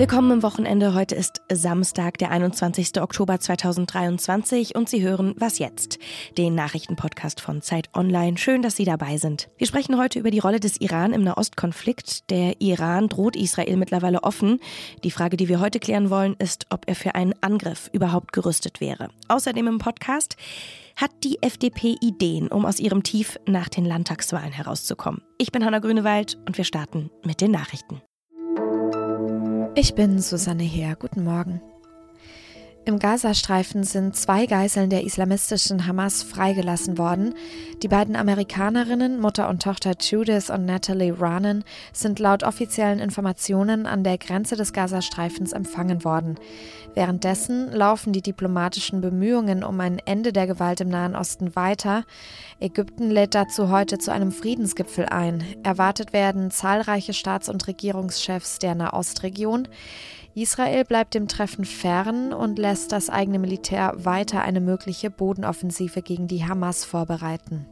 Willkommen im Wochenende. Heute ist Samstag, der 21. Oktober 2023 und Sie hören Was jetzt? Den Nachrichtenpodcast von Zeit Online. Schön, dass Sie dabei sind. Wir sprechen heute über die Rolle des Iran im Nahostkonflikt. Der Iran droht Israel mittlerweile offen. Die Frage, die wir heute klären wollen, ist, ob er für einen Angriff überhaupt gerüstet wäre. Außerdem im Podcast hat die FDP Ideen, um aus ihrem Tief nach den Landtagswahlen herauszukommen. Ich bin Hanna Grünewald und wir starten mit den Nachrichten. Ich bin Susanne Heer. Guten Morgen. Im Gazastreifen sind zwei Geiseln der islamistischen Hamas freigelassen worden. Die beiden Amerikanerinnen, Mutter und Tochter Judith und Natalie Ranen, sind laut offiziellen Informationen an der Grenze des Gazastreifens empfangen worden. Währenddessen laufen die diplomatischen Bemühungen um ein Ende der Gewalt im Nahen Osten weiter. Ägypten lädt dazu heute zu einem Friedensgipfel ein. Erwartet werden zahlreiche Staats- und Regierungschefs der Nahostregion. Israel bleibt dem Treffen fern und lässt das eigene Militär weiter eine mögliche Bodenoffensive gegen die Hamas vorbereiten.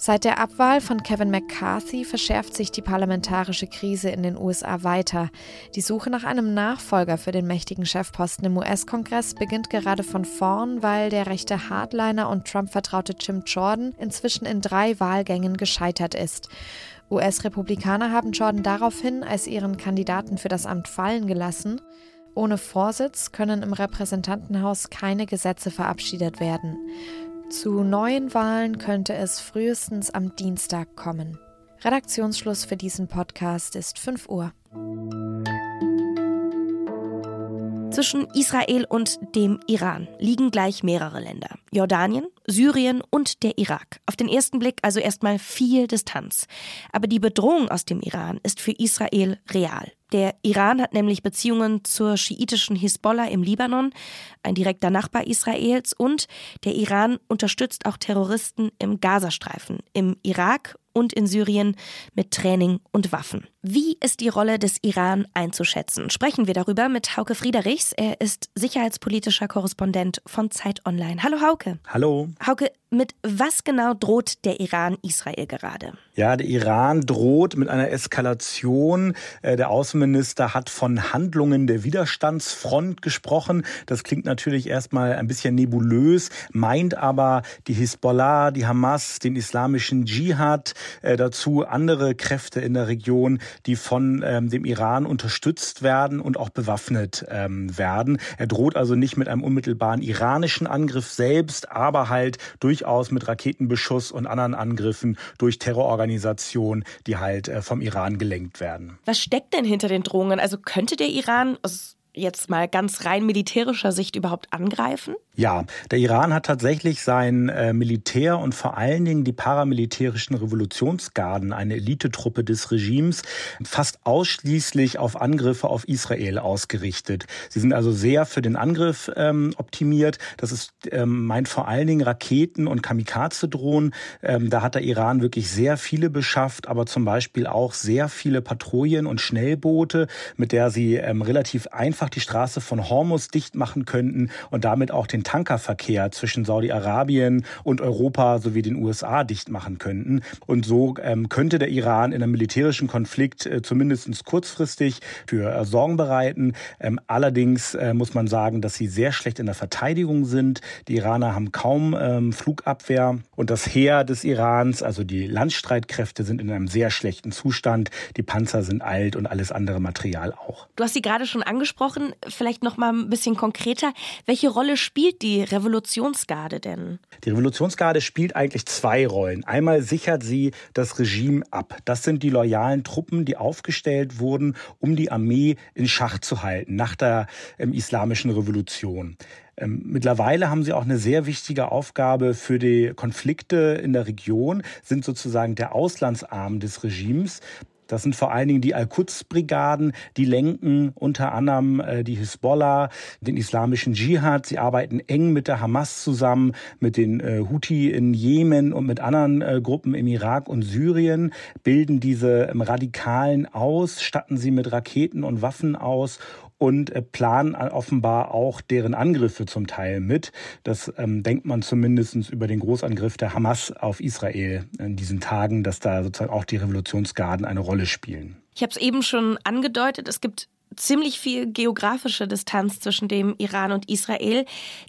Seit der Abwahl von Kevin McCarthy verschärft sich die parlamentarische Krise in den USA weiter. Die Suche nach einem Nachfolger für den mächtigen Chefposten im US-Kongress beginnt gerade von vorn, weil der rechte Hardliner und Trump-vertraute Jim Jordan inzwischen in drei Wahlgängen gescheitert ist. US-Republikaner haben Jordan daraufhin als ihren Kandidaten für das Amt fallen gelassen. Ohne Vorsitz können im Repräsentantenhaus keine Gesetze verabschiedet werden. Zu neuen Wahlen könnte es frühestens am Dienstag kommen. Redaktionsschluss für diesen Podcast ist 5 Uhr. Zwischen Israel und dem Iran liegen gleich mehrere Länder. Jordanien, Syrien und der Irak. Auf den ersten Blick also erstmal viel Distanz. Aber die Bedrohung aus dem Iran ist für Israel real. Der Iran hat nämlich Beziehungen zur schiitischen Hisbollah im Libanon, ein direkter Nachbar Israels, und der Iran unterstützt auch Terroristen im Gazastreifen, im Irak und in Syrien mit Training und Waffen. Wie ist die Rolle des Iran einzuschätzen? Sprechen wir darüber mit Hauke Friedrichs. Er ist sicherheitspolitischer Korrespondent von Zeit Online. Hallo Hauke. Hallo. Hauke, mit was genau droht der Iran Israel gerade? Ja, der Iran droht mit einer Eskalation. Äh, der Außenminister hat von Handlungen der Widerstandsfront gesprochen. Das klingt natürlich erstmal ein bisschen nebulös, meint aber die Hisbollah, die Hamas, den islamischen Dschihad, äh, dazu andere Kräfte in der Region, die von ähm, dem Iran unterstützt werden und auch bewaffnet ähm, werden. Er droht also nicht mit einem unmittelbaren iranischen Angriff selbst, aber halt durchaus mit Raketenbeschuss und anderen Angriffen durch Terrororganisationen, die halt äh, vom Iran gelenkt werden. Was steckt denn hinter den Drohungen? Also könnte der Iran aus jetzt mal ganz rein militärischer Sicht überhaupt angreifen? Ja, der Iran hat tatsächlich sein äh, Militär und vor allen Dingen die paramilitärischen Revolutionsgarden, eine Elitetruppe des Regimes, fast ausschließlich auf Angriffe auf Israel ausgerichtet. Sie sind also sehr für den Angriff ähm, optimiert. Das ist ähm, meint vor allen Dingen Raketen und Kamikaze-Drohnen. Ähm, da hat der Iran wirklich sehr viele beschafft, aber zum Beispiel auch sehr viele Patrouillen und Schnellboote, mit der sie ähm, relativ einfach die Straße von Hormuz dicht machen könnten und damit auch den Tankerverkehr zwischen Saudi-Arabien und Europa sowie den USA dicht machen könnten. Und so ähm, könnte der Iran in einem militärischen Konflikt äh, zumindest kurzfristig für äh, Sorgen bereiten. Ähm, allerdings äh, muss man sagen, dass sie sehr schlecht in der Verteidigung sind. Die Iraner haben kaum ähm, Flugabwehr und das Heer des Irans, also die Landstreitkräfte, sind in einem sehr schlechten Zustand. Die Panzer sind alt und alles andere Material auch. Du hast sie gerade schon angesprochen. Vielleicht noch mal ein bisschen konkreter. Welche Rolle spielt die Revolutionsgarde denn? Die Revolutionsgarde spielt eigentlich zwei Rollen. Einmal sichert sie das Regime ab. Das sind die loyalen Truppen, die aufgestellt wurden, um die Armee in Schach zu halten nach der ähm, islamischen Revolution. Ähm, mittlerweile haben sie auch eine sehr wichtige Aufgabe für die Konflikte in der Region, sind sozusagen der Auslandsarm des Regimes. Das sind vor allen Dingen die Al-Quds-Brigaden, die lenken unter anderem äh, die Hisbollah, den islamischen Dschihad. Sie arbeiten eng mit der Hamas zusammen, mit den äh, Houthi in Jemen und mit anderen äh, Gruppen im Irak und Syrien, bilden diese ähm, Radikalen aus, statten sie mit Raketen und Waffen aus und äh, planen offenbar auch deren Angriffe zum Teil mit. Das ähm, denkt man zumindest über den Großangriff der Hamas auf Israel in diesen Tagen, dass da sozusagen auch die Revolutionsgarden eine Rolle spielen. Ich habe es eben schon angedeutet, es gibt ziemlich viel geografische Distanz zwischen dem Iran und Israel.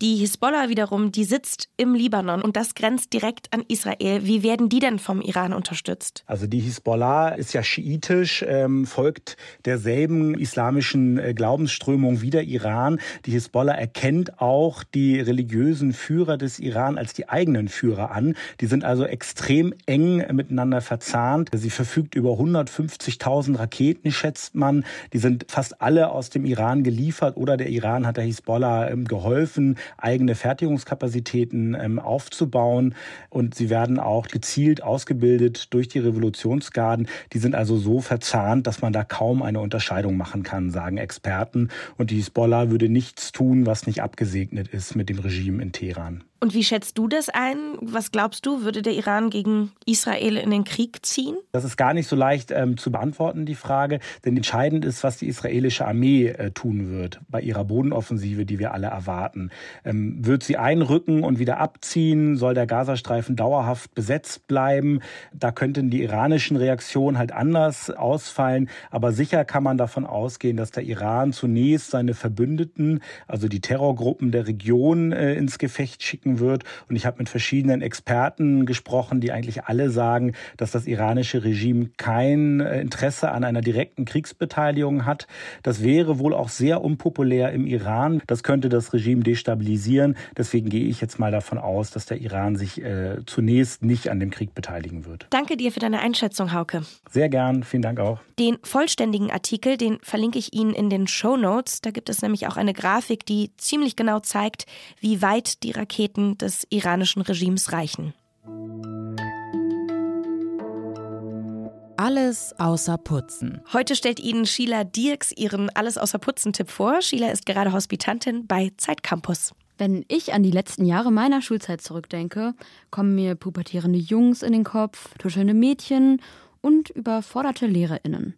Die Hisbollah wiederum, die sitzt im Libanon und das grenzt direkt an Israel. Wie werden die denn vom Iran unterstützt? Also die Hisbollah ist ja schiitisch, ähm, folgt derselben islamischen äh, Glaubensströmung wie der Iran. Die Hisbollah erkennt auch die religiösen Führer des Iran als die eigenen Führer an. Die sind also extrem eng miteinander verzahnt. Sie verfügt über 150.000 Raketen, schätzt man. Die sind fast fast alle aus dem Iran geliefert oder der Iran hat der Hisbollah ähm, geholfen, eigene Fertigungskapazitäten ähm, aufzubauen. Und sie werden auch gezielt ausgebildet durch die Revolutionsgarden. Die sind also so verzahnt, dass man da kaum eine Unterscheidung machen kann, sagen Experten. Und die Hisbollah würde nichts tun, was nicht abgesegnet ist mit dem Regime in Teheran. Und wie schätzt du das ein? Was glaubst du, würde der Iran gegen Israel in den Krieg ziehen? Das ist gar nicht so leicht ähm, zu beantworten, die Frage. Denn entscheidend ist, was die israelische Armee äh, tun wird bei ihrer Bodenoffensive, die wir alle erwarten. Ähm, wird sie einrücken und wieder abziehen? Soll der Gazastreifen dauerhaft besetzt bleiben? Da könnten die iranischen Reaktionen halt anders ausfallen. Aber sicher kann man davon ausgehen, dass der Iran zunächst seine Verbündeten, also die Terrorgruppen der Region, äh, ins Gefecht schicken wirken wird. Und ich habe mit verschiedenen Experten gesprochen, die eigentlich alle sagen, dass das iranische Regime kein äh, Interesse an einer direkten Kriegsbeteiligung hat. Das wäre wohl auch sehr unpopulär im Iran. Das könnte das Regime destabilisieren. Deswegen gehe ich jetzt mal davon aus, dass der Iran sich äh, zunächst nicht an dem Krieg beteiligen wird. Danke dir für deine Einschätzung, Hauke. Sehr gern. Vielen Dank auch. Den vollständigen Artikel, den verlinke ich Ihnen in den Show Notes. Da gibt es nämlich auch eine Grafik, die ziemlich genau zeigt, wie weit die Raketen Seiten des iranischen Regimes reichen. Alles außer Putzen. Heute stellt Ihnen Sheila Dirks ihren Alles außer Putzen-Tipp vor. Sheila ist gerade Hospitantin bei Zeitcampus. Wenn ich an die letzten Jahre meiner Schulzeit zurückdenke, kommen mir pubertierende Jungs in den Kopf, tuschelnde Mädchen und überforderte LehrerInnen.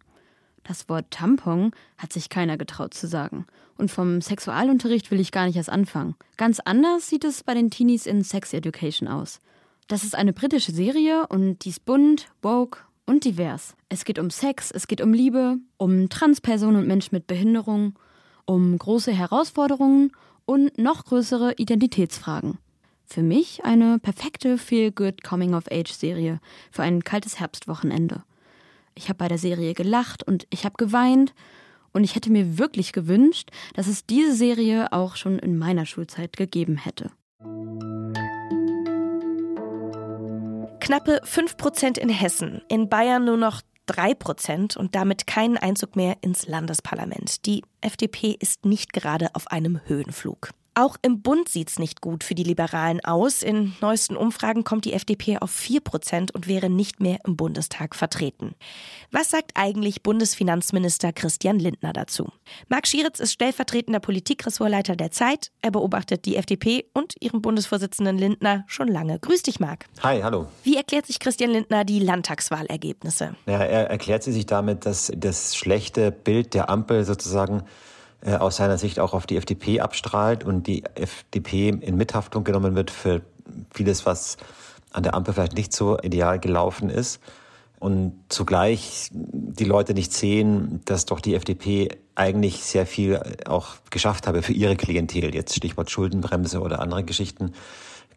Das Wort Tampon hat sich keiner getraut zu sagen. Und vom Sexualunterricht will ich gar nicht erst anfangen. Ganz anders sieht es bei den Teenies in Sex Education aus. Das ist eine britische Serie und die ist bunt, woke und divers. Es geht um Sex, es geht um Liebe, um Transpersonen und Menschen mit Behinderung, um große Herausforderungen und noch größere Identitätsfragen. Für mich eine perfekte Feel-Good Coming-of-Age-Serie für ein kaltes Herbstwochenende. Ich habe bei der Serie gelacht und ich habe geweint und ich hätte mir wirklich gewünscht, dass es diese Serie auch schon in meiner Schulzeit gegeben hätte. Knappe 5% in Hessen, in Bayern nur noch 3% und damit keinen Einzug mehr ins Landesparlament. Die FDP ist nicht gerade auf einem Höhenflug. Auch im Bund sieht es nicht gut für die Liberalen aus. In neuesten Umfragen kommt die FDP auf 4 Prozent und wäre nicht mehr im Bundestag vertreten. Was sagt eigentlich Bundesfinanzminister Christian Lindner dazu? Marc Schieritz ist stellvertretender Politikressortleiter der Zeit. Er beobachtet die FDP und ihren Bundesvorsitzenden Lindner schon lange. Grüß dich, Marc. Hi, hallo. Wie erklärt sich Christian Lindner die Landtagswahlergebnisse? Ja, er erklärt sie sich damit, dass das schlechte Bild der Ampel sozusagen äh, aus seiner Sicht auch auf die FDP abstrahlt und die FDP in Mithaftung genommen wird für vieles, was an der Ampel vielleicht nicht so ideal gelaufen ist. Und zugleich die Leute nicht sehen, dass doch die FDP eigentlich sehr viel auch geschafft habe für ihre Klientel. Jetzt Stichwort Schuldenbremse oder andere Geschichten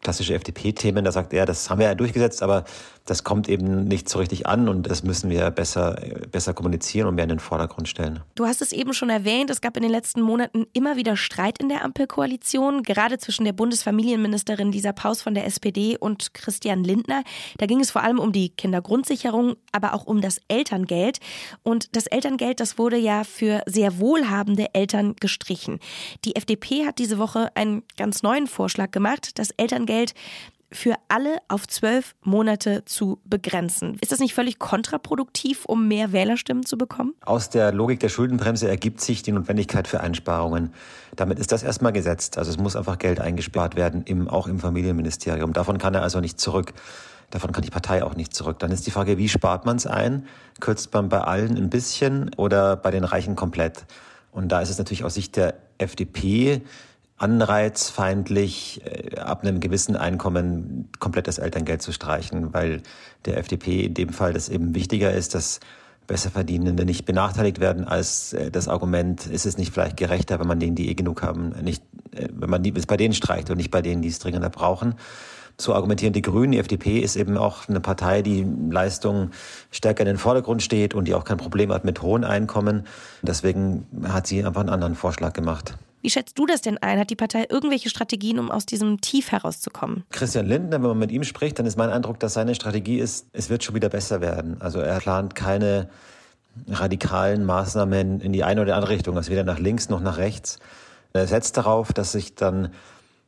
klassische FDP-Themen. Da sagt er, das haben wir ja durchgesetzt, aber das kommt eben nicht so richtig an und das müssen wir besser, besser kommunizieren und mehr in den Vordergrund stellen. Du hast es eben schon erwähnt, es gab in den letzten Monaten immer wieder Streit in der Ampelkoalition, gerade zwischen der Bundesfamilienministerin Lisa Paus von der SPD und Christian Lindner. Da ging es vor allem um die Kindergrundsicherung, aber auch um das Elterngeld. Und das Elterngeld, das wurde ja für sehr wohlhabende Eltern gestrichen. Die FDP hat diese Woche einen ganz neuen Vorschlag gemacht. Das Elterngeld für alle auf zwölf Monate zu begrenzen. Ist das nicht völlig kontraproduktiv, um mehr Wählerstimmen zu bekommen? Aus der Logik der Schuldenbremse ergibt sich die Notwendigkeit für Einsparungen. Damit ist das erstmal gesetzt. Also es muss einfach Geld eingespart werden, im, auch im Familienministerium. Davon kann er also nicht zurück. Davon kann die Partei auch nicht zurück. Dann ist die Frage, wie spart man es ein? Kürzt man bei allen ein bisschen oder bei den Reichen komplett? Und da ist es natürlich aus Sicht der FDP anreizfeindlich, äh, ab einem gewissen Einkommen komplett das Elterngeld zu streichen, weil der FDP in dem Fall das eben wichtiger ist, dass Besserverdienende nicht benachteiligt werden, als äh, das Argument, ist es nicht vielleicht gerechter, wenn man denen, die eh genug haben, nicht, äh, wenn man es bei denen streicht und nicht bei denen, die es dringender brauchen. So argumentieren die Grünen. Die FDP ist eben auch eine Partei, die Leistung stärker in den Vordergrund steht und die auch kein Problem hat mit hohen Einkommen. Deswegen hat sie einfach einen anderen Vorschlag gemacht. Wie schätzt du das denn ein? Hat die Partei irgendwelche Strategien, um aus diesem Tief herauszukommen? Christian Lindner, wenn man mit ihm spricht, dann ist mein Eindruck, dass seine Strategie ist, es wird schon wieder besser werden. Also er plant keine radikalen Maßnahmen in die eine oder andere Richtung, also weder nach links noch nach rechts. Er setzt darauf, dass sich dann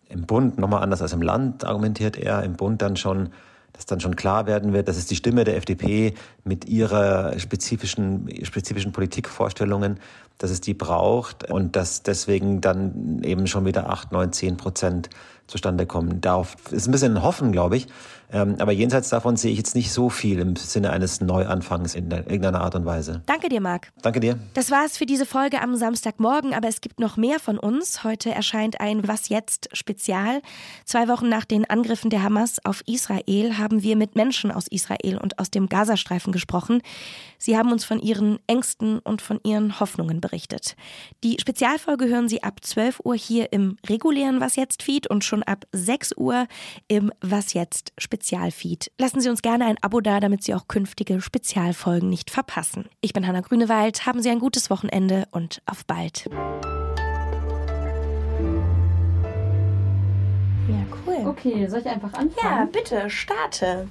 im Bund, nochmal anders als im Land, argumentiert er, im Bund dann schon dass dann schon klar werden wird, dass es die Stimme der FDP mit ihrer spezifischen, spezifischen Politikvorstellungen, dass es die braucht und dass deswegen dann eben schon wieder acht, neun, zehn Prozent zustande kommen. Darauf ist ein bisschen Hoffen, glaube ich. Ähm, aber jenseits davon sehe ich jetzt nicht so viel im Sinne eines Neuanfangs in irgendeiner Art und Weise. Danke dir, Marc. Danke dir. Das war es für diese Folge am Samstagmorgen, aber es gibt noch mehr von uns. Heute erscheint ein Was jetzt Spezial. Zwei Wochen nach den Angriffen der Hamas auf Israel haben wir mit Menschen aus Israel und aus dem Gazastreifen gesprochen. Sie haben uns von ihren Ängsten und von ihren Hoffnungen berichtet. Die Spezialfolge hören Sie ab 12 Uhr hier im regulären Was jetzt Feed und schon ab 6 Uhr im Was jetzt Spezialfeed. Lassen Sie uns gerne ein Abo da, damit Sie auch künftige Spezialfolgen nicht verpassen. Ich bin Hanna Grünewald. Haben Sie ein gutes Wochenende und auf bald. Ja, cool. Okay, soll ich einfach anfangen? Ja, bitte, starte.